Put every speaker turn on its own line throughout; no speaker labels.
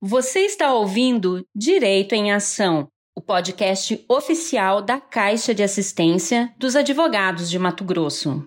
Você está ouvindo Direito em Ação, o podcast oficial da Caixa de Assistência dos Advogados de Mato Grosso.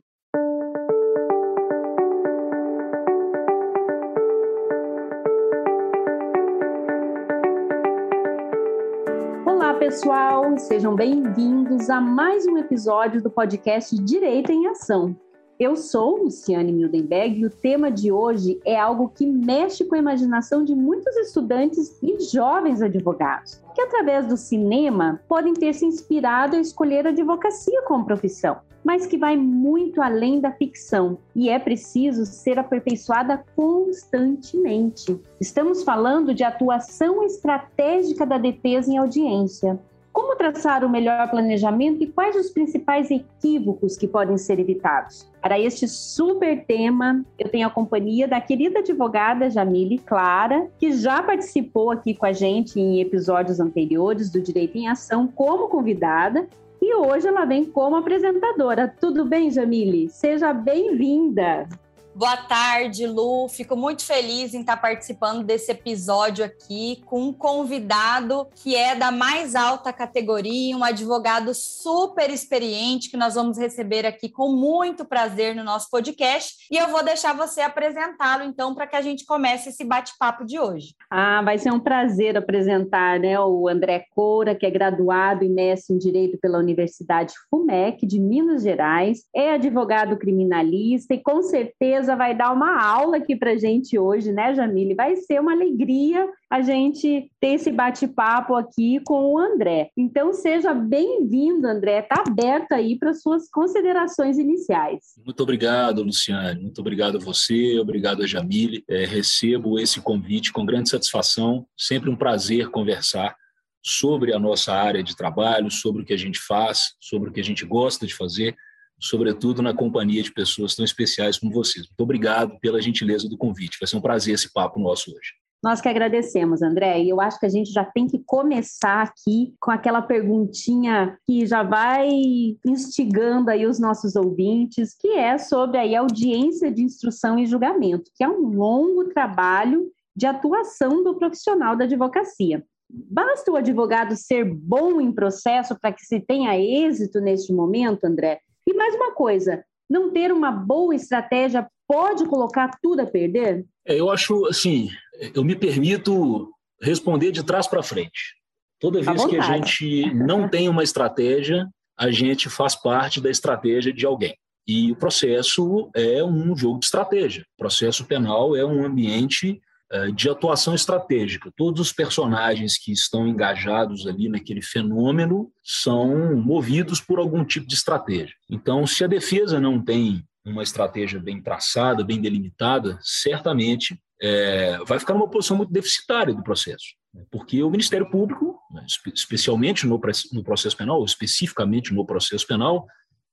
Olá, pessoal, sejam bem-vindos a mais um episódio do podcast Direito em Ação. Eu sou Luciane Mildenberg e o tema de hoje é algo que mexe com a imaginação de muitos estudantes e jovens advogados, que através do cinema podem ter se inspirado a escolher a advocacia como profissão, mas que vai muito além da ficção e é preciso ser aperfeiçoada constantemente. Estamos falando de atuação estratégica da defesa em audiência, como traçar o melhor planejamento e quais os principais equívocos que podem ser evitados? Para este super tema, eu tenho a companhia da querida advogada Jamile Clara, que já participou aqui com a gente em episódios anteriores do Direito em Ação como convidada e hoje ela vem como apresentadora. Tudo bem, Jamile? Seja bem-vinda!
Boa tarde, Lu. Fico muito feliz em estar participando desse episódio aqui com um convidado que é da mais alta categoria, um advogado super experiente que nós vamos receber aqui com muito prazer no nosso podcast. E eu vou deixar você apresentá-lo então para que a gente comece esse bate-papo de hoje.
Ah, vai ser um prazer apresentar, né, o André Coura, que é graduado e mestre em direito pela Universidade FUMEC de Minas Gerais, é advogado criminalista e com certeza vai dar uma aula aqui para gente hoje, né, Jamile? Vai ser uma alegria a gente ter esse bate-papo aqui com o André. Então, seja bem-vindo, André. Está aberto aí para suas considerações iniciais.
Muito obrigado, Luciane. Muito obrigado a você, obrigado a Jamile. É, recebo esse convite com grande satisfação. Sempre um prazer conversar sobre a nossa área de trabalho, sobre o que a gente faz, sobre o que a gente gosta de fazer sobretudo na companhia de pessoas tão especiais como vocês. Muito obrigado pela gentileza do convite. Vai ser um prazer esse papo nosso hoje.
Nós que agradecemos, André. E eu acho que a gente já tem que começar aqui com aquela perguntinha que já vai instigando aí os nossos ouvintes, que é sobre aí audiência de instrução e julgamento, que é um longo trabalho de atuação do profissional da advocacia. Basta o advogado ser bom em processo para que se tenha êxito neste momento, André? E mais uma coisa, não ter uma boa estratégia pode colocar tudo a perder?
É, eu acho assim, eu me permito responder de trás para frente. Toda vez que a gente não tem uma estratégia, a gente faz parte da estratégia de alguém. E o processo é um jogo de estratégia. O processo penal é um ambiente de atuação estratégica. Todos os personagens que estão engajados ali naquele fenômeno são movidos por algum tipo de estratégia. Então, se a defesa não tem uma estratégia bem traçada, bem delimitada, certamente é, vai ficar numa posição muito deficitária do processo. Né? Porque o Ministério Público, né, especialmente no, no processo penal, especificamente no processo penal,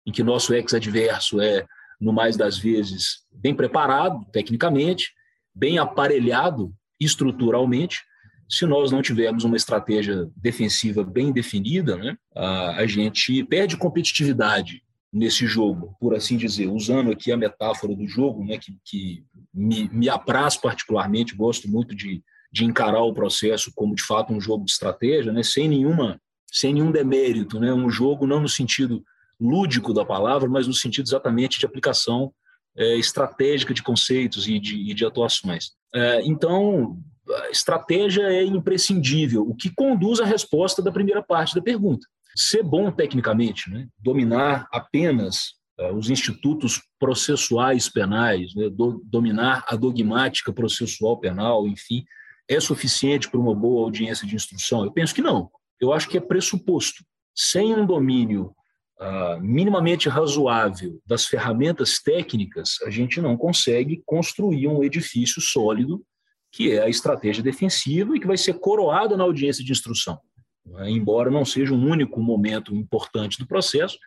em que nosso ex-adverso é, no mais das vezes, bem preparado tecnicamente, bem aparelhado estruturalmente, se nós não tivermos uma estratégia defensiva bem definida, né, a, gente perde competitividade nesse jogo, por assim dizer, usando aqui a metáfora do jogo, né, que, que me, me apraz particularmente, gosto muito de, de encarar o processo como de fato um jogo de estratégia, né, sem nenhuma sem nenhum demérito, né, um jogo não no sentido lúdico da palavra, mas no sentido exatamente de aplicação é, estratégica de conceitos e de, e de atuações. É, então, a estratégia é imprescindível, o que conduz à resposta da primeira parte da pergunta. Ser bom tecnicamente, né? dominar apenas é, os institutos processuais penais, né? Do, dominar a dogmática processual penal, enfim, é suficiente para uma boa audiência de instrução? Eu penso que não. Eu acho que é pressuposto. Sem um domínio uh, minimamente razoável das ferramentas técnicas, a gente não consegue construir um edifício sólido, que é a estratégia defensiva e que vai ser coroada na audiência de instrução. Né? Embora não seja um único momento importante do processo,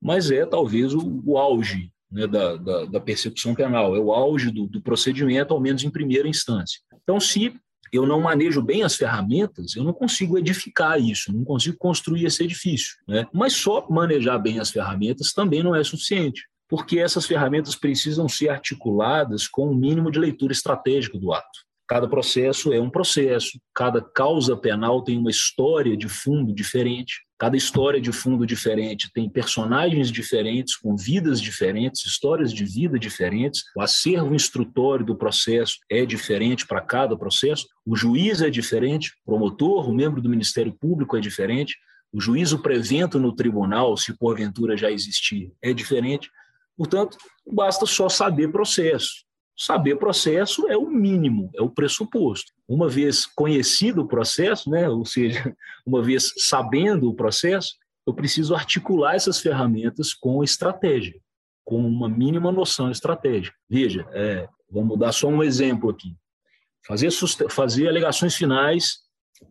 mas é talvez o, o auge né, da, da, da, penal, é o auge do, do procedimento, ao menos em primeira instância. Então, se eu não manejo bem as ferramentas, eu não consigo edificar isso, não consigo construir esse edifício. Né? Mas só manejar bem as ferramentas também não é suficiente, porque essas ferramentas precisam ser articuladas com o um mínimo de leitura estratégica do ato. Cada processo é um processo, cada causa penal tem uma história de fundo diferente, cada história de fundo diferente tem personagens diferentes, com vidas diferentes, histórias de vida diferentes, o acervo instrutório do processo é diferente para cada processo, o juiz é diferente, o promotor, o membro do Ministério Público é diferente, o juízo prevento no tribunal, se porventura já existir, é diferente. Portanto, basta só saber processo. Saber processo é o mínimo, é o pressuposto. Uma vez conhecido o processo, né, ou seja, uma vez sabendo o processo, eu preciso articular essas ferramentas com estratégia, com uma mínima noção estratégica. Veja, é, vamos dar só um exemplo aqui. Fazer, fazer alegações finais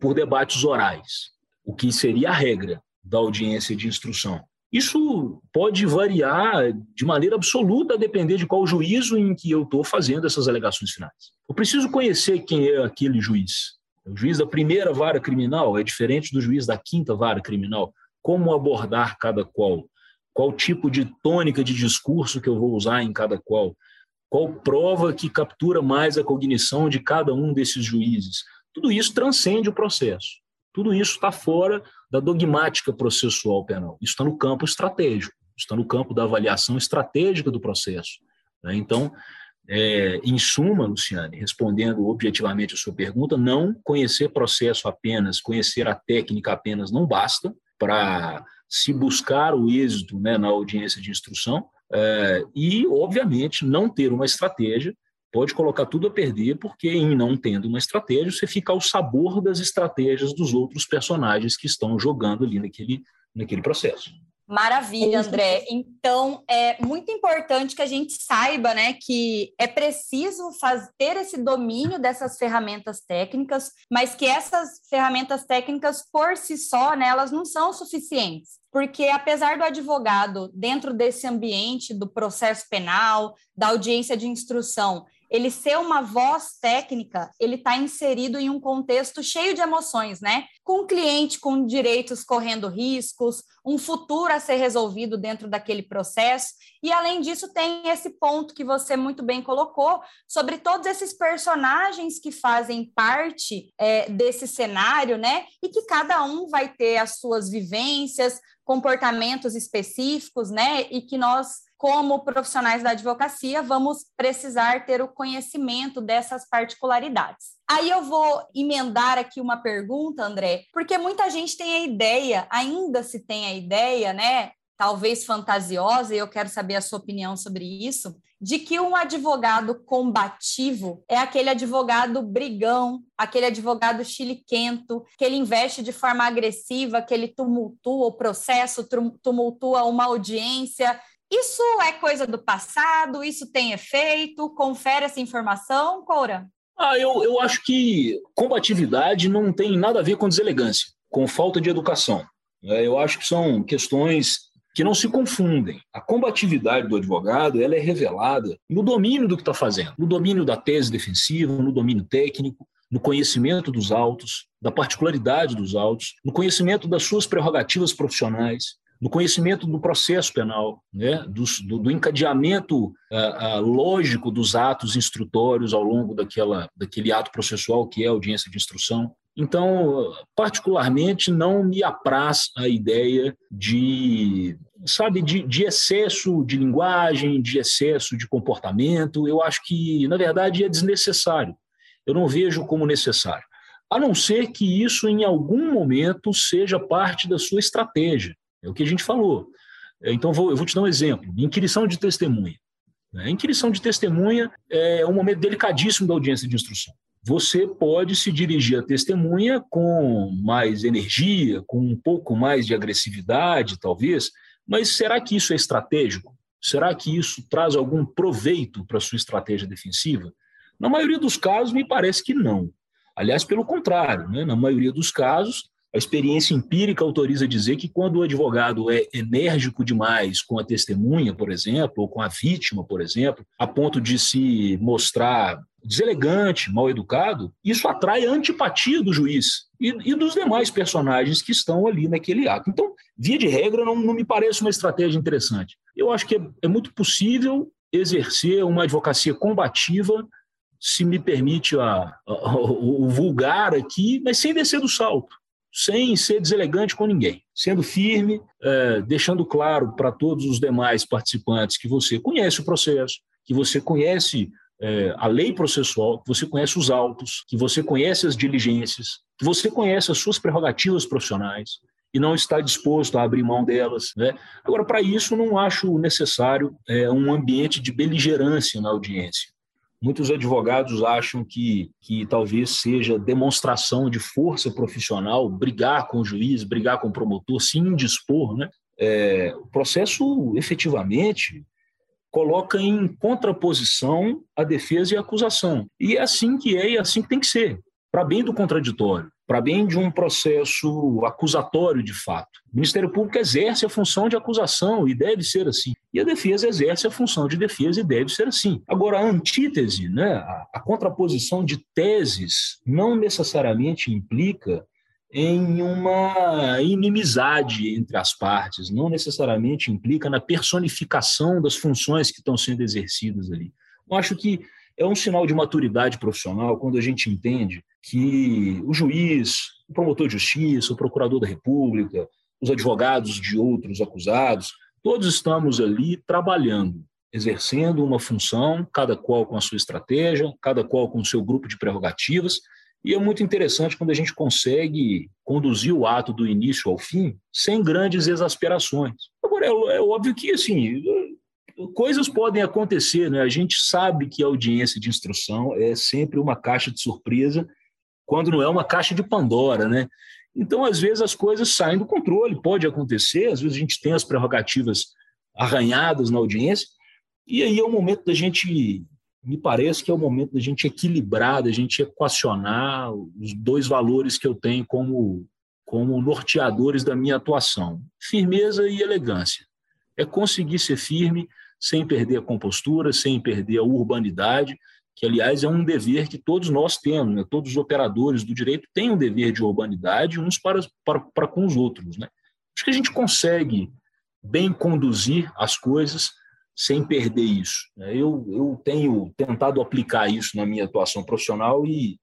por debates orais, o que seria a regra da audiência de instrução. Isso pode variar de maneira absoluta a depender de qual juízo em que eu estou fazendo essas alegações finais. Eu preciso conhecer quem é aquele juiz. O juiz da primeira vara criminal é diferente do juiz da quinta vara criminal. Como abordar cada qual? Qual tipo de tônica de discurso que eu vou usar em cada qual? Qual prova que captura mais a cognição de cada um desses juízes? Tudo isso transcende o processo. Tudo isso está fora da dogmática processual penal. Isso está no campo estratégico, está no campo da avaliação estratégica do processo. Né? Então, é, em suma, Luciane, respondendo objetivamente a sua pergunta, não conhecer processo apenas, conhecer a técnica apenas não basta para se buscar o êxito né, na audiência de instrução é, e, obviamente, não ter uma estratégia pode colocar tudo a perder, porque em não tendo uma estratégia, você fica ao sabor das estratégias dos outros personagens que estão jogando ali naquele, naquele processo.
Maravilha, André. Então, é muito importante que a gente saiba, né, que é preciso faz, ter esse domínio dessas ferramentas técnicas, mas que essas ferramentas técnicas por si só, né, elas não são suficientes. Porque apesar do advogado dentro desse ambiente do processo penal, da audiência de instrução, ele ser uma voz técnica, ele está inserido em um contexto cheio de emoções, né? Com um cliente com direitos correndo riscos, um futuro a ser resolvido dentro daquele processo. E além disso, tem esse ponto que você muito bem colocou sobre todos esses personagens que fazem parte é, desse cenário, né? E que cada um vai ter as suas vivências, comportamentos específicos, né? E que nós como profissionais da advocacia, vamos precisar ter o conhecimento dessas particularidades. Aí eu vou emendar aqui uma pergunta, André, porque muita gente tem a ideia, ainda se tem a ideia, né? Talvez fantasiosa, e eu quero saber a sua opinião sobre isso, de que um advogado combativo é aquele advogado brigão, aquele advogado chiliquento, que ele investe de forma agressiva, que ele tumultua o processo, tumultua uma audiência, isso é coisa do passado? Isso tem efeito? Confere essa informação, Cora?
Ah, eu, eu acho que combatividade não tem nada a ver com deselegância, com falta de educação. É, eu acho que são questões que não se confundem. A combatividade do advogado ela é revelada no domínio do que está fazendo, no domínio da tese defensiva, no domínio técnico, no conhecimento dos autos, da particularidade dos autos, no conhecimento das suas prerrogativas profissionais, no conhecimento do processo penal, né? do, do, do encadeamento uh, uh, lógico dos atos instrutórios ao longo daquela, daquele ato processual que é a audiência de instrução. Então, particularmente, não me apraz a ideia de, sabe, de, de excesso de linguagem, de excesso de comportamento. Eu acho que, na verdade, é desnecessário. Eu não vejo como necessário. A não ser que isso, em algum momento, seja parte da sua estratégia. É o que a gente falou. É, então, vou, eu vou te dar um exemplo. Inquirição de testemunha. A né? inquirição de testemunha é um momento delicadíssimo da audiência de instrução. Você pode se dirigir à testemunha com mais energia, com um pouco mais de agressividade, talvez, mas será que isso é estratégico? Será que isso traz algum proveito para a sua estratégia defensiva? Na maioria dos casos, me parece que não. Aliás, pelo contrário, né? na maioria dos casos, a experiência empírica autoriza dizer que quando o advogado é enérgico demais com a testemunha, por exemplo, ou com a vítima, por exemplo, a ponto de se mostrar deselegante, mal educado, isso atrai antipatia do juiz e, e, dos demais personagens que estão ali naquele ato. Então, via de regra, não, não me parece uma estratégia interessante. Eu acho que é, é muito possível exercer uma advocacia combativa se me permite a, a, o vulgar aqui, mas sem descer do salto sem ser deselegante com ninguém, sendo firme, é, deixando claro para todos os demais participantes que você conhece o processo, que você conhece é, a lei processual, que você conhece os autos, que você conhece as diligências, que você conhece as suas prerrogativas profissionais e não está disposto a abrir mão delas. Né? Agora, para isso, não acho necessário é, um ambiente de beligerância na audiência. Muitos advogados acham que, que talvez seja demonstração de força profissional brigar com o juiz, brigar com o promotor, se indispor. Né? É, o processo, efetivamente, coloca em contraposição a defesa e a acusação. E é assim que é e é assim que tem que ser, para bem do contraditório, para bem de um processo acusatório de fato. O Ministério Público exerce a função de acusação e deve ser assim. E a defesa exerce a função de defesa e deve ser assim. Agora, a antítese, né, a, contraposição de teses, não necessariamente implica em uma inimizade entre as partes, não necessariamente implica na personificação das funções que estão sendo exercidas ali. Eu acho que é um sinal de maturidade profissional quando a gente entende que o juiz, o promotor de justiça, o procurador da República, os advogados de outros acusados, todos estamos ali trabalhando, exercendo uma função, cada qual com a sua estratégia, cada qual com o seu grupo de prerrogativas, e é muito interessante quando a gente consegue conduzir o ato do início ao fim sem grandes exasperações. Agora, é, é óbvio que, assim, coisas podem acontecer, né? A gente sabe que a audiência de instrução é sempre uma caixa de surpresa, quando não é uma caixa de Pandora, né? Então, às vezes, as coisas saem do controle, pode acontecer, às vezes a gente tem as prerrogativas arranhadas na audiência, e aí é o momento da gente me parece que é o momento da gente equilibrar, da gente equacionar os dois valores que eu tenho como, como norteadores da minha atuação: firmeza e elegância. É conseguir ser firme sem perder a compostura, sem perder a urbanidade, que, aliás, é um dever que todos nós temos, né? todos os operadores do direito têm um dever de urbanidade uns para, para, para com os outros. Né? Acho que a gente consegue bem conduzir as coisas sem perder isso. Né? Eu, eu tenho tentado aplicar isso na minha atuação profissional e,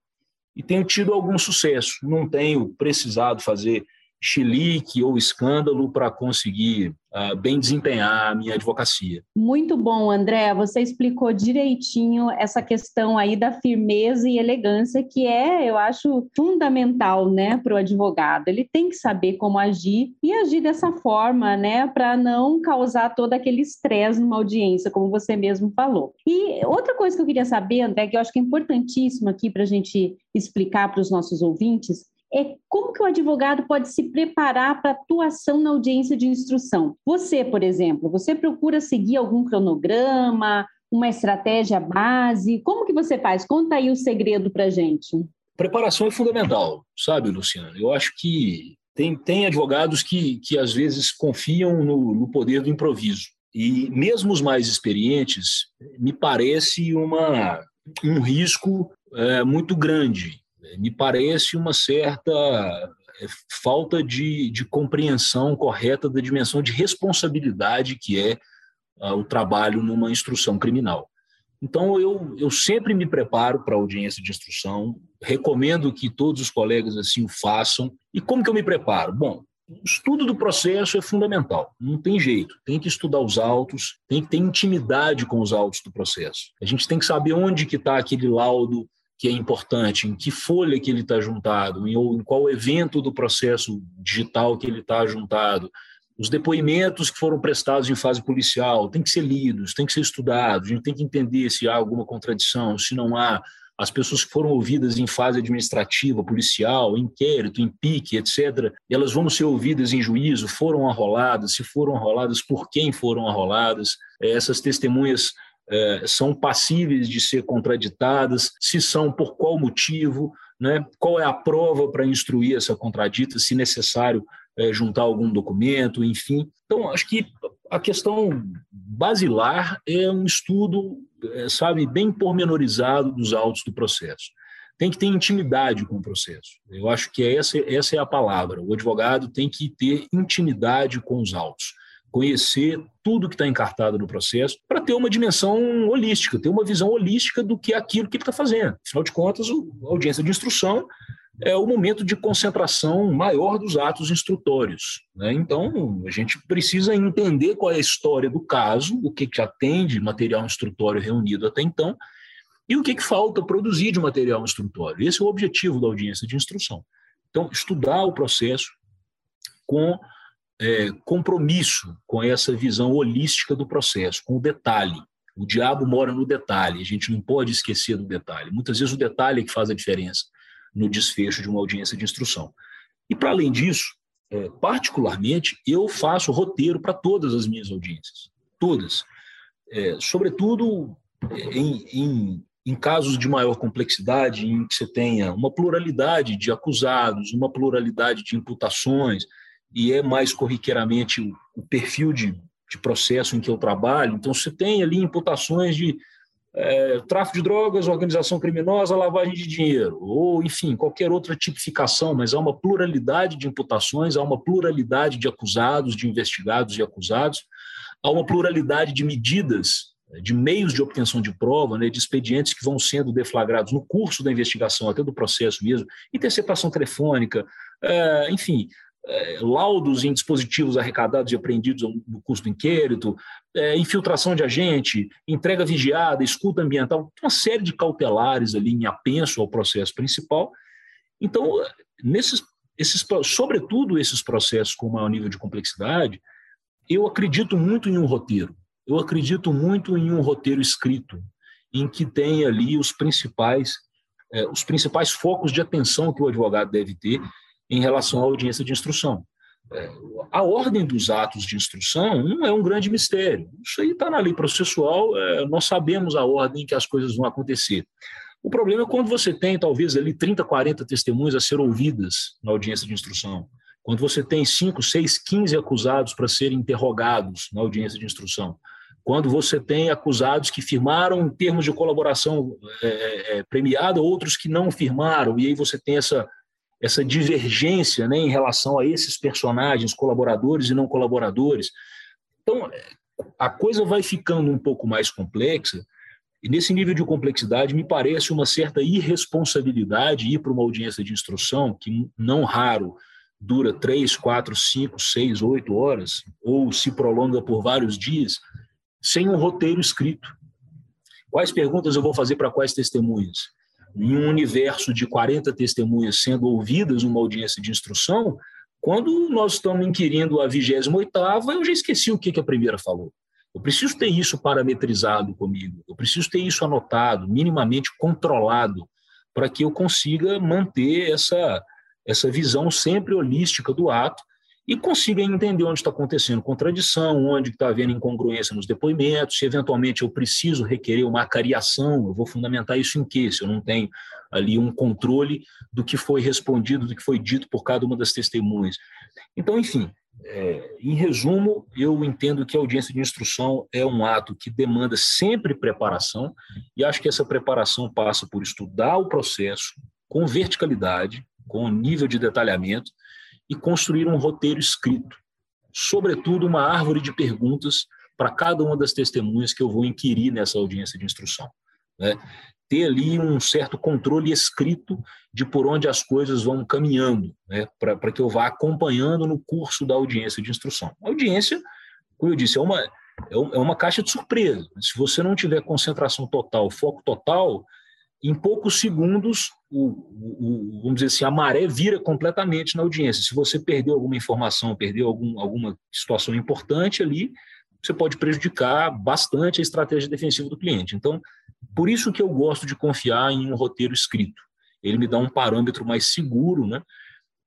e tenho tido algum sucesso. Não tenho precisado fazer chilique ou escândalo para conseguir uh, bem desempenhar a minha advocacia.
Muito bom, André. Você explicou direitinho essa questão aí da firmeza e elegância, que é, eu acho, fundamental, né, para o advogado. Ele tem que saber como agir e agir dessa forma, né, para não causar todo aquele estresse numa audiência, como você mesmo falou. E outra coisa que eu queria saber, André, que eu acho que é importantíssimo aqui para a gente explicar para os nossos ouvintes, é como que o advogado pode se preparar para atuação na audiência de instrução. Você, por exemplo, você procura seguir algum cronograma, uma estratégia base? Como que você faz? Conta aí o segredo para gente.
Preparação é fundamental, sabe, Luciano? Eu acho que tem, tem advogados que, que às vezes confiam no, no poder do improviso. E mesmo os mais experientes, me parece uma, um risco é, muito grande me parece uma certa é, falta de, de compreensão correta da dimensão de responsabilidade que é uh, o trabalho numa instrução criminal. Então, eu, eu sempre me preparo para audiência de instrução, recomendo que todos os colegas assim o façam. E como que eu me preparo? Bom, o estudo do processo é fundamental, não tem jeito. Tem que estudar os autos, tem que ter intimidade com os autos do processo. A gente tem que saber onde que está aquele laudo que é importante, em que folha que ele está juntado, em, ou em qual evento do processo digital que ele está juntado. Os depoimentos que foram prestados em fase policial têm que ser lidos, têm que ser estudados, a gente tem que entender se há alguma contradição, se não há. As pessoas que foram ouvidas em fase administrativa, policial, inquérito, em pique, etc., elas vão ser ouvidas em juízo, foram arroladas, se foram arroladas, por quem foram arroladas. Essas testemunhas é, são passíveis de ser contraditadas, se são por qual motivo, né? qual é a prova para instruir essa contradita, se necessário é, juntar algum documento, enfim. Então, acho que a questão basilar é um estudo, é, sabe, bem pormenorizado dos autos do processo. Tem que ter intimidade com o processo. Eu acho que essa, essa é a palavra. O advogado tem que ter intimidade com os autos conhecer tudo que está encartado no processo, para ter uma dimensão holística, ter uma visão holística do que é aquilo que ele está fazendo. Afinal de contas, a audiência de instrução é o momento de concentração maior dos atos instrutórios. Né? Então, a gente precisa entender qual é a história do caso, o que, que já tem de material instrutório reunido até então, e o que, que falta produzir de material instrutório. Esse é o objetivo da audiência de instrução. Então, estudar o processo com é, compromisso com essa visão holística do processo, com o detalhe. O diabo mora no detalhe, a gente não pode esquecer do detalhe. Muitas vezes o detalhe é que faz a diferença no desfecho de uma audiência de instrução. E, para além disso, é, particularmente, eu faço roteiro para todas as minhas audiências. Todas. É, sobretudo é, em, em, em, casos de maior complexidade, em que você tenha uma pluralidade de acusados, uma pluralidade de imputações, e é mais corriqueiramente o, o perfil de, de processo em que eu trabalho. Então, você tem ali imputações de é, tráfico de drogas, organização criminosa, lavagem de dinheiro, ou, enfim, qualquer outra tipificação, mas há uma pluralidade de imputações, há uma pluralidade de acusados, de investigados e acusados, há uma pluralidade de medidas, de meios de obtenção de prova, né, de expedientes que vão sendo deflagrados no curso da investigação, até do processo mesmo, interceptação telefônica, é, enfim, é, laudos em dispositivos arrecadados e apreendidos no curso do inquérito, é, infiltração de agente, entrega vigiada, escuta ambiental, uma série de cautelares ali em apenso ao processo principal. Então, nesses, esses, sobretudo esses processos com maior nível de complexidade, eu acredito muito em um roteiro. Eu acredito muito em um roteiro escrito, em que tem ali os principais, é, os principais focos de atenção que o advogado deve ter em relação à audiência de instrução. É, a ordem dos atos de instrução não é um grande mistério. Isso aí está na lei processual, é, nós sabemos a ordem em que as coisas vão acontecer. O problema é quando você tem, talvez, ali 30, 40 testemunhas a ser ouvidas na audiência de instrução, quando você tem 5, 6, 15 acusados para serem interrogados na audiência de instrução, quando você tem acusados que firmaram termos de colaboração é, é, premiada, outros que não firmaram, e aí você tem essa essa divergência né, em relação a esses personagens, colaboradores e não colaboradores. Então, a coisa vai ficando um pouco mais complexa, e nesse nível de complexidade, me parece uma certa irresponsabilidade ir para uma audiência de instrução, que não raro dura três, quatro, cinco, seis, oito horas, ou se prolonga por vários dias, sem um roteiro escrito. Quais perguntas eu vou fazer para quais testemunhas? Em um universo de 40 testemunhas sendo ouvidas numa audiência de instrução, quando nós estamos inquirindo a 28ª, eu já esqueci o que, que a primeira falou. Eu preciso ter isso parametrizado comigo, eu preciso ter isso anotado, minimamente controlado, para que eu consiga manter essa, essa visão sempre holística do ato e consiga entender onde está acontecendo contradição, onde está havendo incongruência nos depoimentos, se eventualmente eu preciso requerer uma acariação, eu vou fundamentar isso em quê? Se eu não tenho ali um controle do que foi respondido, do que foi dito por cada uma das testemunhas. Então, enfim, é, em resumo, eu entendo que a audiência de instrução é um ato que demanda sempre preparação, e acho que essa preparação passa por estudar o processo com verticalidade, com nível de detalhamento, e construir um roteiro escrito, sobretudo uma árvore de perguntas para cada uma das testemunhas que eu vou inquirir nessa audiência de instrução. Né? Ter ali um certo controle escrito de por onde as coisas vão caminhando, né? para que eu vá acompanhando no curso da audiência de instrução. A audiência, como eu disse, é uma, é uma caixa de surpresa. Se você não tiver concentração total, foco total, em poucos segundos, o, o, vamos dizer assim, a maré vira completamente na audiência. Se você perdeu alguma informação, perdeu algum, alguma situação importante ali, você pode prejudicar bastante a estratégia defensiva do cliente. Então, por isso que eu gosto de confiar em um roteiro escrito. Ele me dá um parâmetro mais seguro, né?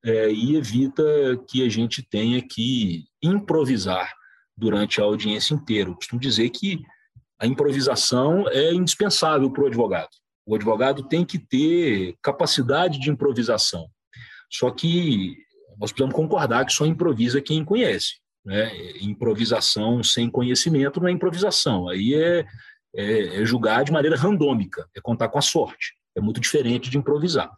É, e evita que a gente tenha que improvisar durante a audiência inteira. Eu costumo dizer que a improvisação é indispensável para o advogado. O advogado tem que ter capacidade de improvisação. Só que nós precisamos concordar que só improvisa quem conhece. Né? Improvisação sem conhecimento não é improvisação. Aí é, é, é julgar de maneira randômica, é contar com a sorte. É muito diferente de improvisar.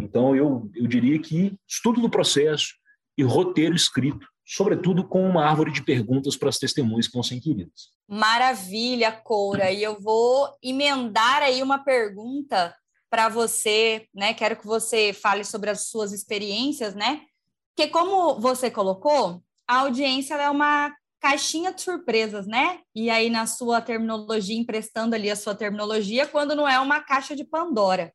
Então, eu, eu diria que estudo do processo e roteiro escrito sobretudo com uma árvore de perguntas para as testemunhas que vão ser inquiridas.
Maravilha, Coura. E eu vou emendar aí uma pergunta para você, né? Quero que você fale sobre as suas experiências, né? Porque como você colocou, a audiência é uma caixinha de surpresas, né? E aí na sua terminologia, emprestando ali a sua terminologia, quando não é uma caixa de Pandora.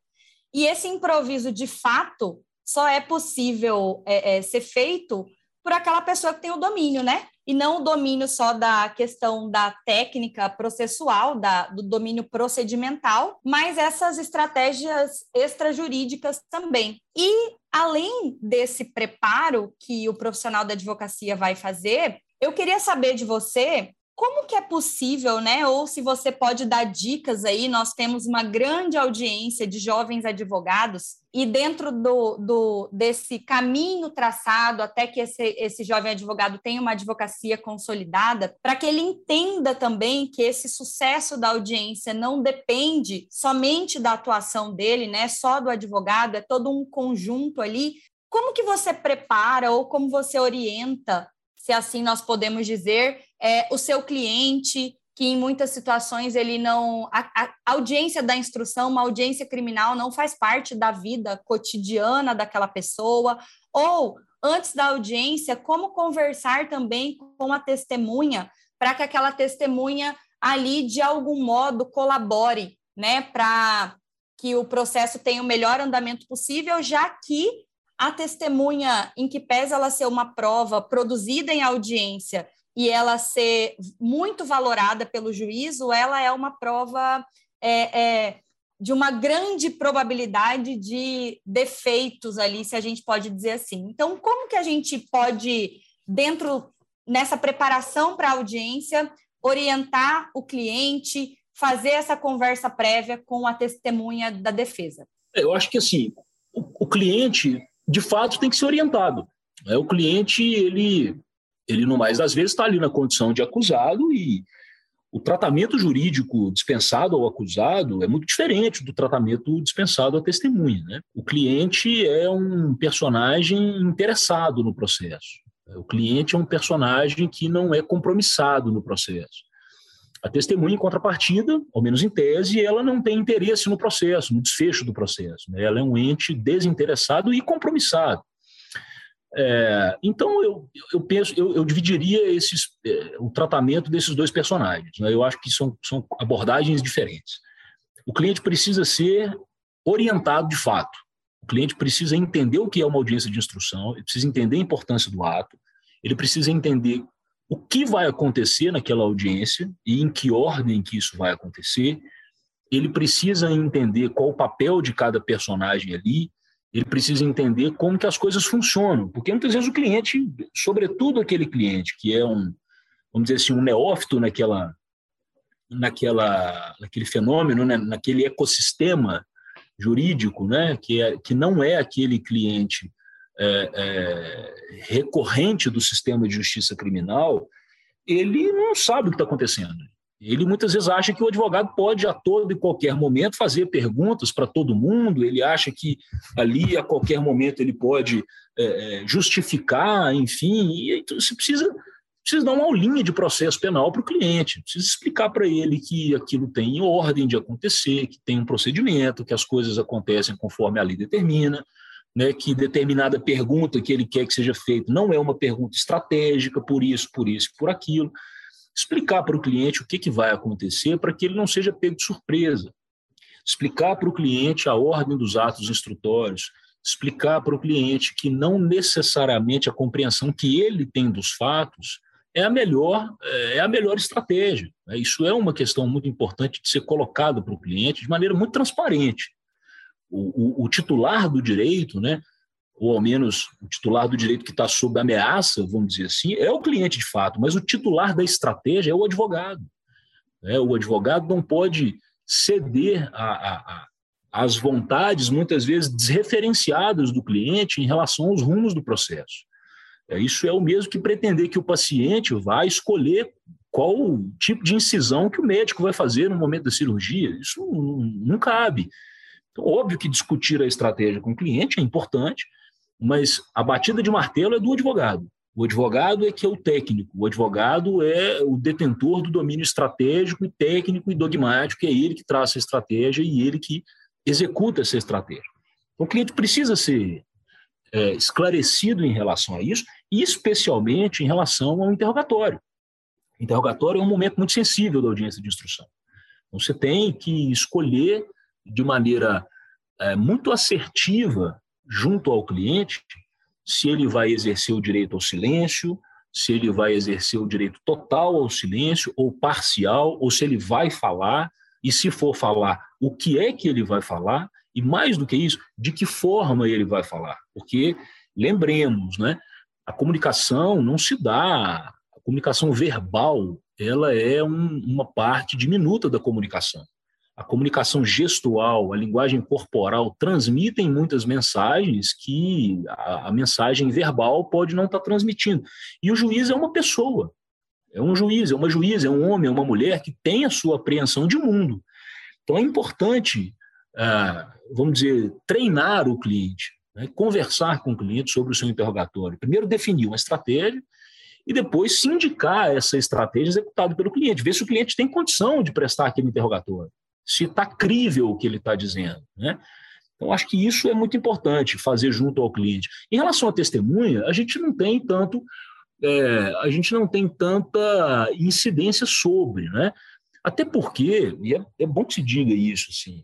E esse improviso de fato só é possível é, é, ser feito por aquela pessoa que tem o domínio, né? E não o domínio só da questão da técnica processual, da, do domínio procedimental, mas essas estratégias extrajurídicas também. E além desse preparo que o profissional da advocacia vai fazer, eu queria saber de você como que é possível, né? Ou se você pode dar dicas aí, nós temos uma grande audiência de jovens advogados, e dentro do, do desse caminho traçado até que esse, esse jovem advogado tenha uma advocacia consolidada, para que ele entenda também que esse sucesso da audiência não depende somente da atuação dele, né? Só do advogado, é todo um conjunto ali. Como que você prepara ou como você orienta se assim nós podemos dizer, é, o seu cliente, que em muitas situações ele não. A, a, audiência da instrução, uma audiência criminal, não faz parte da vida cotidiana daquela pessoa, ou antes da audiência, como conversar também com a testemunha, para que aquela testemunha ali, de algum modo, colabore, né, para que o processo tenha o melhor andamento possível, já que a testemunha, em que pese ela ser uma prova produzida em audiência e ela ser muito valorada pelo juízo, ela é uma prova é, é, de uma grande probabilidade de defeitos ali, se a gente pode dizer assim. Então, como que a gente pode, dentro nessa preparação para a audiência, orientar o cliente, fazer essa conversa prévia com a testemunha da defesa?
Eu acho que assim, o cliente de fato tem que ser orientado. É, o cliente, ele, ele no mais das vezes está ali na condição de acusado e o tratamento jurídico dispensado ao acusado é muito diferente do tratamento dispensado à testemunha. Né? O cliente é um personagem interessado no processo. O cliente é um personagem que não é compromissado no processo. A testemunha, em contrapartida, ao menos em tese, ela não tem interesse no processo, no desfecho do processo. Né? Ela é um ente desinteressado e compromissado. É, então, eu, eu penso, eu, eu dividiria esses, é, o tratamento desses dois personagens. Né? Eu acho que são, são abordagens diferentes. O cliente precisa ser orientado de fato. O cliente precisa entender o que é uma audiência de instrução, ele precisa entender a importância do ato, ele precisa entender o que vai acontecer naquela audiência e em que ordem que isso vai acontecer. Ele precisa entender qual o papel de cada personagem ali, ele precisa entender como que as coisas funcionam, porque muitas vezes o cliente, sobretudo aquele cliente que é um, vamos dizer assim, um neófito naquela, naquela, naquele fenômeno, né? naquele ecossistema jurídico, né? que, é, que não é aquele cliente é, é, recorrente do sistema de justiça criminal, ele não sabe o que está acontecendo. Ele muitas vezes acha que o advogado pode, a todo e qualquer momento, fazer perguntas para todo mundo, ele acha que ali, a qualquer momento, ele pode é, é justificar, enfim, e então, você precisa, precisa dar uma aulinha de processo penal para o cliente, precisa explicar para ele que aquilo tem ordem de acontecer, que tem um procedimento, que as coisas acontecem conforme a lei determina, né, que determinada pergunta que ele quer que seja feita não é uma pergunta estratégica, por isso, por isso, por aquilo. Explicar para o cliente o que, que vai acontecer para que ele não seja pego de surpresa. Explicar para o cliente a ordem dos atos instrutórios. Explicar para o cliente que não necessariamente a compreensão que ele tem dos fatos é a melhor, é a melhor estratégia. Isso é uma questão muito importante de ser colocado para o cliente de maneira muito transparente o, o, o titular do direito, né, ou ao menos o titular do direito que está sob ameaça, vamos dizer assim, é o cliente de fato, mas o titular da estratégia é o advogado. Né? O advogado não pode ceder às vontades, muitas vezes desreferenciadas do cliente em relação aos rumos do processo. É, isso é o mesmo que pretender que o paciente vá escolher qual o tipo de incisão que o médico vai fazer no momento da cirurgia. Isso não, não cabe. Então, óbvio que discutir a estratégia com o cliente é importante, mas a batida de martelo é do advogado. O advogado é que é o técnico, o advogado é o detentor do domínio estratégico e técnico e dogmático, é ele que traça a estratégia e ele que executa essa estratégia. Então, o cliente precisa ser é, esclarecido em relação a isso, e especialmente em relação ao interrogatório. O interrogatório é um momento muito sensível da audiência de instrução. Então, você tem que escolher de maneira é, muito assertiva junto ao cliente se ele vai exercer o direito ao silêncio, se ele vai exercer o direito total ao silêncio ou parcial, ou se ele vai falar, e se for falar, o que é que ele vai falar, e mais do que isso, de que forma ele vai falar. Porque, lembremos, né, a comunicação não se dá, a comunicação verbal, ela é um, uma parte diminuta da comunicação a comunicação gestual, a linguagem corporal transmitem muitas mensagens que a, a mensagem verbal pode não estar transmitindo. E o juiz é uma pessoa, é um juiz, é uma juíza, é um homem, é uma mulher que tem a sua apreensão de mundo. Então é importante, ah, vamos dizer, treinar o cliente, né? conversar com o cliente sobre o seu interrogatório. Primeiro definir uma estratégia e depois se indicar essa estratégia executada pelo cliente, ver se o cliente tem condição de prestar aquele interrogatório se está crível o que ele está dizendo. Né? Então, acho que isso é muito importante, fazer junto ao cliente. Em relação à testemunha, a gente não tem tanto, é, a gente não tem tanta incidência sobre, né? Até porque, e é, é bom que se diga isso, assim,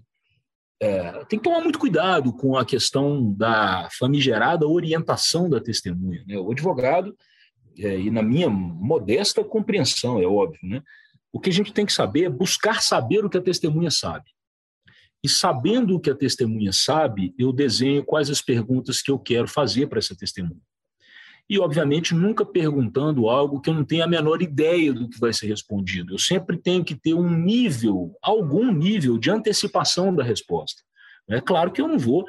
é, tem que tomar muito cuidado com a questão da famigerada orientação da testemunha. Né? O advogado, é, e na minha modesta compreensão, é óbvio, né? O que a gente tem que saber é buscar saber o que a testemunha sabe. E sabendo o que a testemunha sabe, eu desenho quais as perguntas que eu quero fazer para essa testemunha. E, obviamente, nunca perguntando algo que eu não tenho a menor ideia do que vai ser respondido. Eu sempre tenho que ter um nível, algum nível de antecipação da resposta. É claro que eu não vou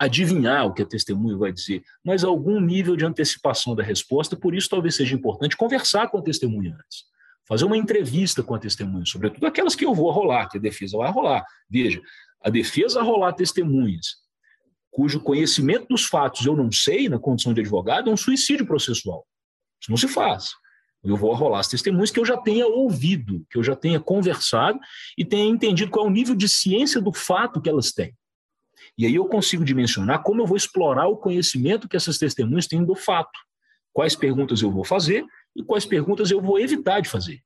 adivinhar o que a testemunha vai dizer, mas algum nível de antecipação da resposta, por isso talvez seja importante conversar com a testemunha antes fazer uma entrevista com a testemunha, sobretudo aquelas que eu vou rolar, que a defesa vai rolar. Veja, a defesa rolar testemunhas cujo conhecimento dos fatos eu não sei na condição de advogado é um suicídio processual. Isso não se faz. Eu vou rolar as testemunhas que eu já tenha ouvido, que eu já tenha conversado e tenha entendido qual é o nível de ciência do fato que elas têm. E aí eu consigo dimensionar como eu vou explorar o conhecimento que essas testemunhas têm do fato. Quais perguntas eu vou fazer e quais perguntas eu vou evitar de fazer.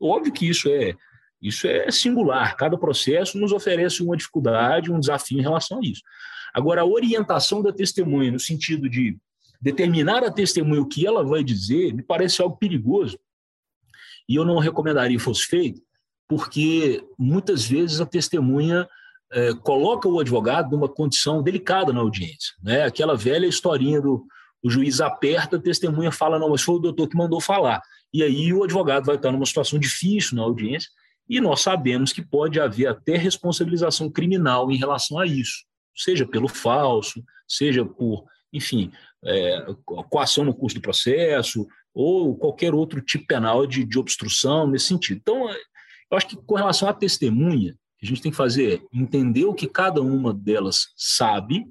Óbvio que isso é isso é singular, cada processo nos oferece uma dificuldade, um desafio em relação a isso. Agora, a orientação da testemunha, no sentido de determinar a testemunha o que ela vai dizer, me parece algo perigoso. E eu não recomendaria que fosse feito, porque muitas vezes a testemunha é, coloca o advogado numa condição delicada na audiência. Né? Aquela velha historinha do, o juiz aperta, a testemunha fala, não, mas foi o doutor que mandou falar. E aí o advogado vai estar numa situação difícil na audiência, e nós sabemos que pode haver até responsabilização criminal em relação a isso, seja pelo falso, seja por, enfim, é, coação no curso do processo, ou qualquer outro tipo penal de, de obstrução nesse sentido. Então, eu acho que com relação à testemunha, a gente tem que fazer é entender o que cada uma delas sabe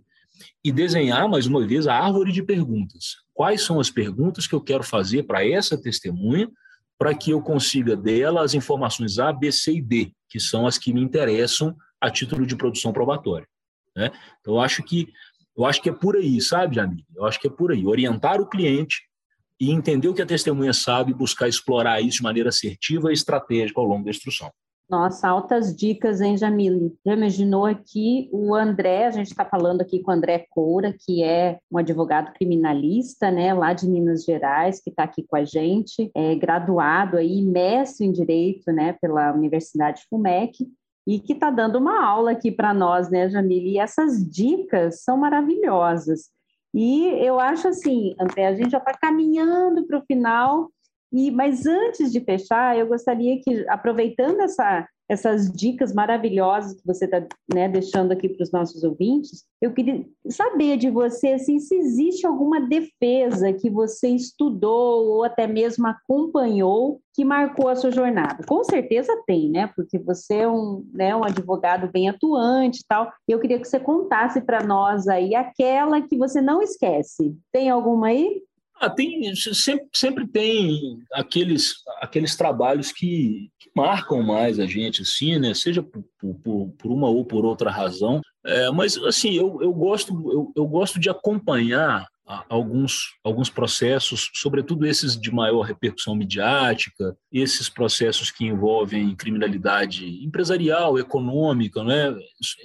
e desenhar, mais uma vez, a árvore de perguntas. Quais são as perguntas que eu quero fazer para essa testemunha, para que eu consiga dela as informações A, B, C e D, que são as que me interessam a título de produção probatória. Né? Então, eu acho que eu acho que é por aí, sabe, Jamil? Eu acho que é por aí. Orientar o cliente e entender o que a testemunha sabe, buscar explorar isso de maneira assertiva e estratégica ao longo da instrução.
Nossa, altas dicas, hein, Jamile? Já imaginou aqui o André, a gente está falando aqui com o André Coura, que é um advogado criminalista, né, lá de Minas Gerais, que está aqui com a gente, é graduado aí, mestre em Direito, né, pela Universidade FUMEC, e que está dando uma aula aqui para nós, né, Jamile? E essas dicas são maravilhosas. E eu acho assim, André, a gente já está caminhando para o final, e, mas antes de fechar, eu gostaria que, aproveitando essa, essas dicas maravilhosas que você está né, deixando aqui para os nossos ouvintes, eu queria saber de você assim, se existe alguma defesa que você estudou ou até mesmo acompanhou que marcou a sua jornada. Com certeza tem, né? Porque você é um, né, um advogado bem atuante e tal. Eu queria que você contasse para nós aí aquela que você não esquece. Tem alguma aí?
Ah, tem, sempre, sempre tem aqueles, aqueles trabalhos que, que marcam mais a gente, assim, né? seja por, por, por uma ou por outra razão. É, mas, assim, eu, eu, gosto, eu, eu gosto de acompanhar alguns, alguns processos, sobretudo esses de maior repercussão midiática, esses processos que envolvem criminalidade empresarial, econômica, né?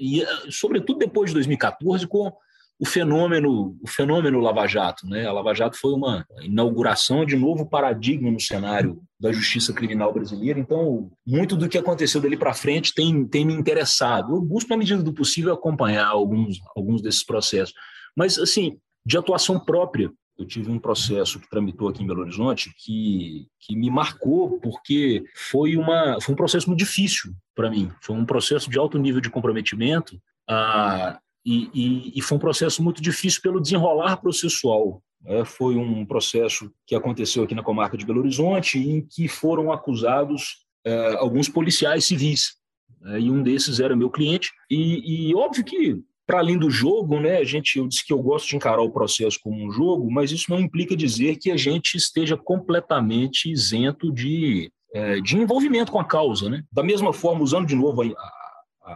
e, sobretudo depois de 2014, com o fenômeno, o fenômeno Lava Jato. Né? A Lava Jato foi uma inauguração de novo paradigma no cenário da justiça criminal brasileira. Então, muito do que aconteceu dali para frente tem, tem me interessado. Eu busco, na medida do possível, acompanhar alguns, alguns desses processos. Mas, assim, de atuação própria, eu tive um processo que tramitou aqui em Belo Horizonte que, que me marcou porque foi, uma, foi um processo muito difícil para mim. Foi um processo de alto nível de comprometimento. Ah, e, e, e foi um processo muito difícil pelo desenrolar processual. É, foi um processo que aconteceu aqui na comarca de Belo Horizonte, em que foram acusados é, alguns policiais civis. É, e um desses era meu cliente. E, e óbvio que, para além do jogo, né, a gente, eu disse que eu gosto de encarar o processo como um jogo, mas isso não implica dizer que a gente esteja completamente isento de, é, de envolvimento com a causa. Né? Da mesma forma, usando de novo a,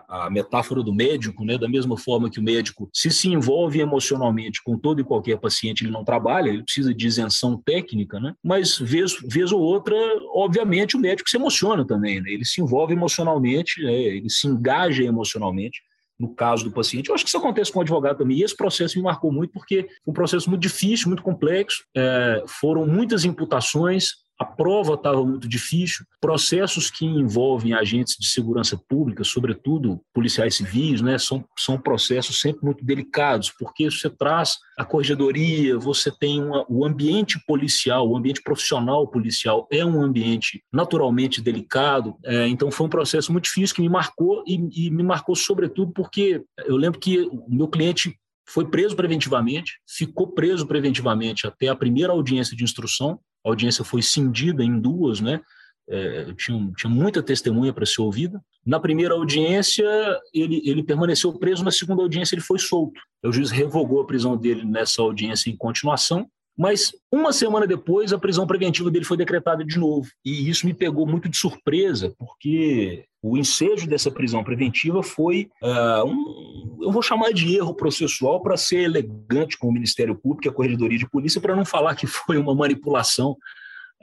a, metáfora do médico, né? da mesma forma que o médico, se se envolve emocionalmente com todo e qualquer paciente, ele não trabalha, ele precisa de isenção técnica, né? mas vez, vez ou outra, obviamente, o médico se emociona também, né? ele se envolve emocionalmente, né? ele se engaja emocionalmente no caso do paciente. Eu acho que isso acontece com o advogado também. E esse processo me marcou muito porque foi um processo muito difícil, muito complexo. É, foram muitas imputações, a prova estava muito difícil, processos que envolvem agentes de segurança pública, sobretudo policiais civis, né, são, são processos sempre muito delicados, porque você traz a corregedoria, você tem uma, o ambiente policial, o ambiente profissional policial é um ambiente naturalmente delicado, é, então foi um processo muito difícil que me marcou e, e me marcou sobretudo porque eu lembro que o meu cliente foi preso preventivamente, ficou preso preventivamente até a primeira audiência de instrução, a audiência foi cindida em duas, né? É, tinha, tinha muita testemunha para ser ouvida. Na primeira audiência, ele, ele permaneceu preso, na segunda audiência, ele foi solto. O juiz revogou a prisão dele nessa audiência em continuação mas uma semana depois, a prisão preventiva dele foi decretada de novo. E isso me pegou muito de surpresa, porque o ensejo dessa prisão preventiva foi uh, um, eu vou chamar de erro processual para ser elegante com o Ministério Público e a Corregedoria de Polícia, para não falar que foi uma manipulação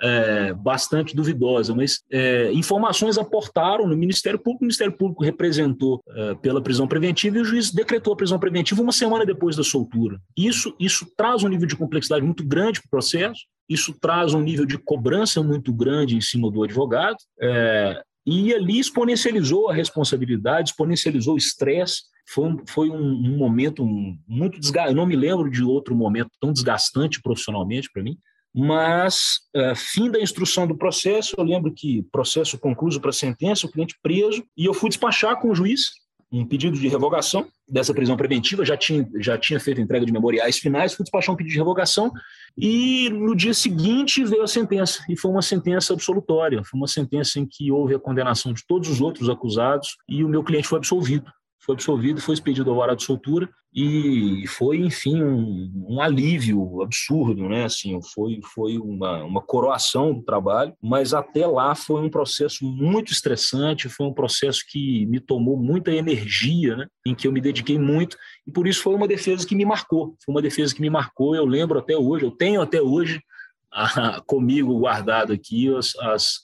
é, bastante duvidosa, mas é, informações aportaram no Ministério Público, o Ministério Público representou é, pela prisão preventiva e o juiz decretou a prisão preventiva uma semana depois da soltura. Isso, isso traz um nível de complexidade muito grande para o processo, isso traz um nível de cobrança muito grande em cima do advogado, é, e ali exponencializou a responsabilidade, exponencializou o estresse, foi, foi um, um momento muito desgastante. Eu não me lembro de outro momento tão desgastante profissionalmente para mim. Mas, uh, fim da instrução do processo, eu lembro que processo concluído para sentença, o cliente preso, e eu fui despachar com o juiz um pedido de revogação dessa prisão preventiva, já tinha, já tinha feito entrega de memoriais finais, fui despachar um pedido de revogação, e no dia seguinte veio a sentença, e foi uma sentença absolutória, foi uma sentença em que houve a condenação de todos os outros acusados, e o meu cliente foi absolvido foi absolvido, foi expedido ao alvará de soltura e foi, enfim, um, um, alívio absurdo, né? Assim, foi, foi uma, uma coroação do trabalho, mas até lá foi um processo muito estressante, foi um processo que me tomou muita energia, né? Em que eu me dediquei muito e por isso foi uma defesa que me marcou, foi uma defesa que me marcou, eu lembro até hoje, eu tenho até hoje a, comigo guardado aqui as, as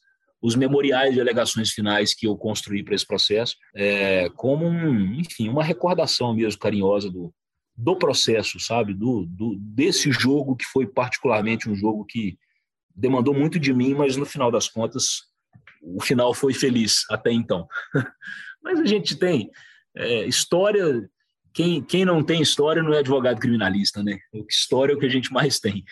os memoriais de alegações finais que eu construí para esse processo, é, como, um, enfim, uma recordação mesmo carinhosa do, do processo, sabe? Do, do, desse jogo que foi particularmente um jogo que demandou muito de mim, mas no final das contas o final foi feliz até então. mas a gente tem é, história. Quem, quem não tem história não é advogado criminalista, né? História é o que a gente mais tem.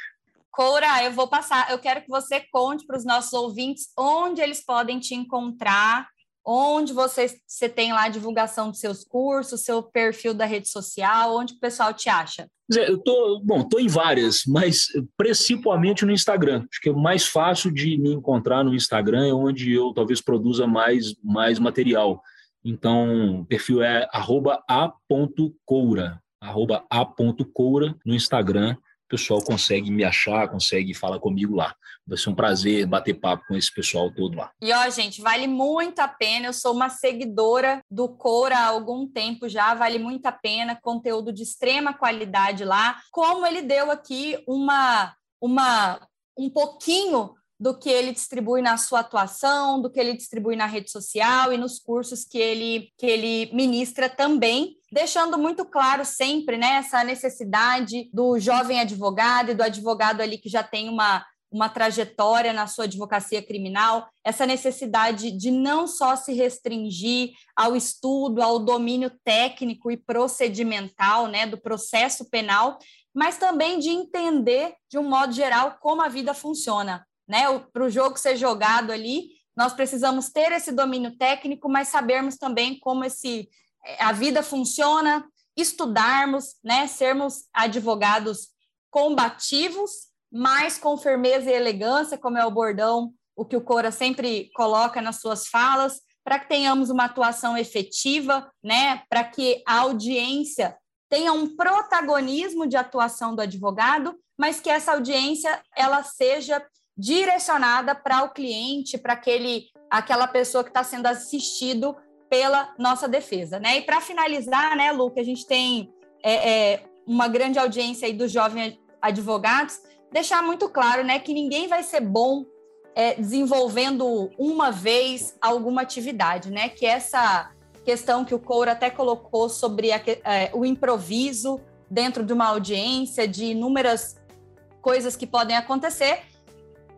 Coura, eu vou passar. Eu quero que você conte para os nossos ouvintes onde eles podem te encontrar, onde você, você tem lá a divulgação dos seus cursos, seu perfil da rede social, onde o pessoal te acha.
Eu tô, bom, tô em várias, mas principalmente no Instagram. Acho que é mais fácil de me encontrar no Instagram, é onde eu talvez produza mais, mais material. Então, o perfil é @a.coura, @a.coura no Instagram o pessoal consegue me achar, consegue falar comigo lá. Vai ser um prazer bater papo com esse pessoal todo lá.
E ó, gente, vale muito a pena. Eu sou uma seguidora do Cora há algum tempo já, vale muito a pena. Conteúdo de extrema qualidade lá. Como ele deu aqui uma, uma um pouquinho do que ele distribui na sua atuação, do que ele distribui na rede social e nos cursos que ele, que ele ministra também, deixando muito claro sempre né, essa necessidade do jovem advogado e do advogado ali que já tem uma, uma trajetória na sua advocacia criminal, essa necessidade de não só se restringir ao estudo, ao domínio técnico e procedimental né, do processo penal, mas também de entender, de um modo geral, como a vida funciona né? Para o jogo ser jogado ali, nós precisamos ter esse domínio técnico, mas sabermos também como esse a vida funciona, estudarmos, né? Sermos advogados combativos, mas com firmeza e elegância, como é o bordão, o que o Cora sempre coloca nas suas falas, para que tenhamos uma atuação efetiva, né? Para que a audiência tenha um protagonismo de atuação do advogado, mas que essa audiência ela seja direcionada para o cliente, para aquele aquela pessoa que está sendo assistido pela nossa defesa, né? E para finalizar, né, Lu, que a gente tem é, é, uma grande audiência aí dos jovens advogados, deixar muito claro, né, que ninguém vai ser bom é, desenvolvendo uma vez alguma atividade, né? Que essa questão que o Coura até colocou sobre a, é, o improviso dentro de uma audiência, de inúmeras coisas que podem acontecer,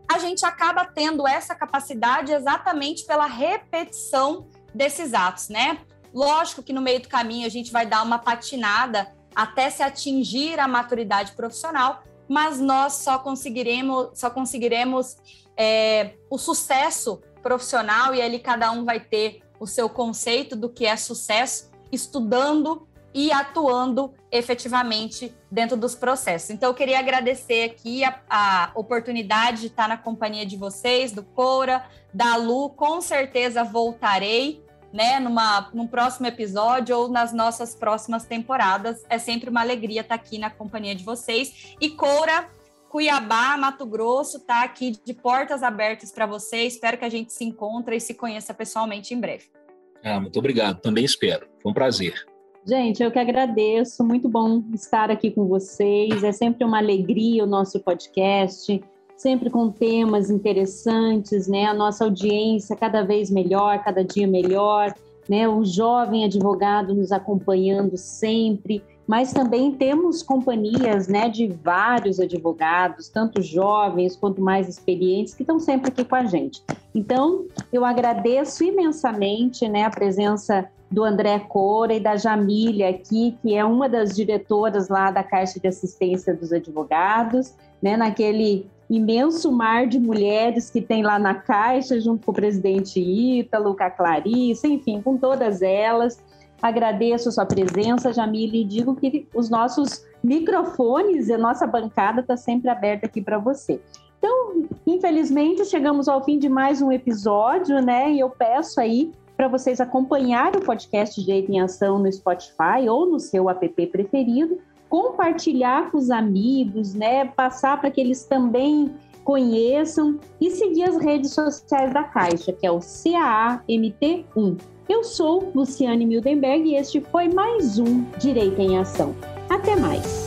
a gente acaba tendo essa capacidade exatamente pela repetição desses atos, né? Lógico que no meio do caminho a gente vai dar uma patinada até se atingir a maturidade profissional, mas nós só conseguiremos, só conseguiremos é, o sucesso profissional e ali cada um vai ter o seu conceito do que é sucesso estudando e atuando efetivamente dentro dos processos. Então, eu queria agradecer aqui a, a, oportunidade de estar na companhia de vocês, do Cora, da Lu. Com certeza voltarei, né, numa, num próximo episódio ou nas nossas próximas temporadas. É sempre uma alegria estar aqui na companhia de vocês. E Cora, Cuiabá, Mato Grosso, está aqui de portas abertas para vocês. Espero que a gente se encontre e se conheça pessoalmente em breve.
Ah, muito obrigado. Também espero. Foi um prazer.
Gente, eu que agradeço, muito bom estar aqui com vocês. É sempre uma alegria o nosso podcast, sempre com temas interessantes, né? A nossa audiência cada vez melhor, cada dia melhor, né? O jovem advogado nos acompanhando sempre, mas também temos companhias, né, de vários advogados, tanto jovens quanto mais experientes, que estão sempre aqui com a gente. Então, eu agradeço imensamente, né, a presença do André Cora e da Jamília aqui, que é uma das diretoras lá da Caixa de Assistência dos Advogados, né, naquele imenso mar de mulheres que tem lá na Caixa, junto com o presidente Ítalo, com a Clarice, enfim, com todas elas. Agradeço a sua presença, Jamília, e digo que os nossos microfones e a nossa bancada está sempre aberta aqui para você. Então, infelizmente, chegamos ao fim de mais um episódio, né? E eu peço aí para vocês acompanharem o podcast Direito em Ação no Spotify ou no seu app preferido, compartilhar com os amigos, né? Passar para que eles também conheçam e seguir as redes sociais da Caixa, que é o CAAMT1. Eu sou Luciane Mildenberg e este foi mais um Direito em Ação. Até mais!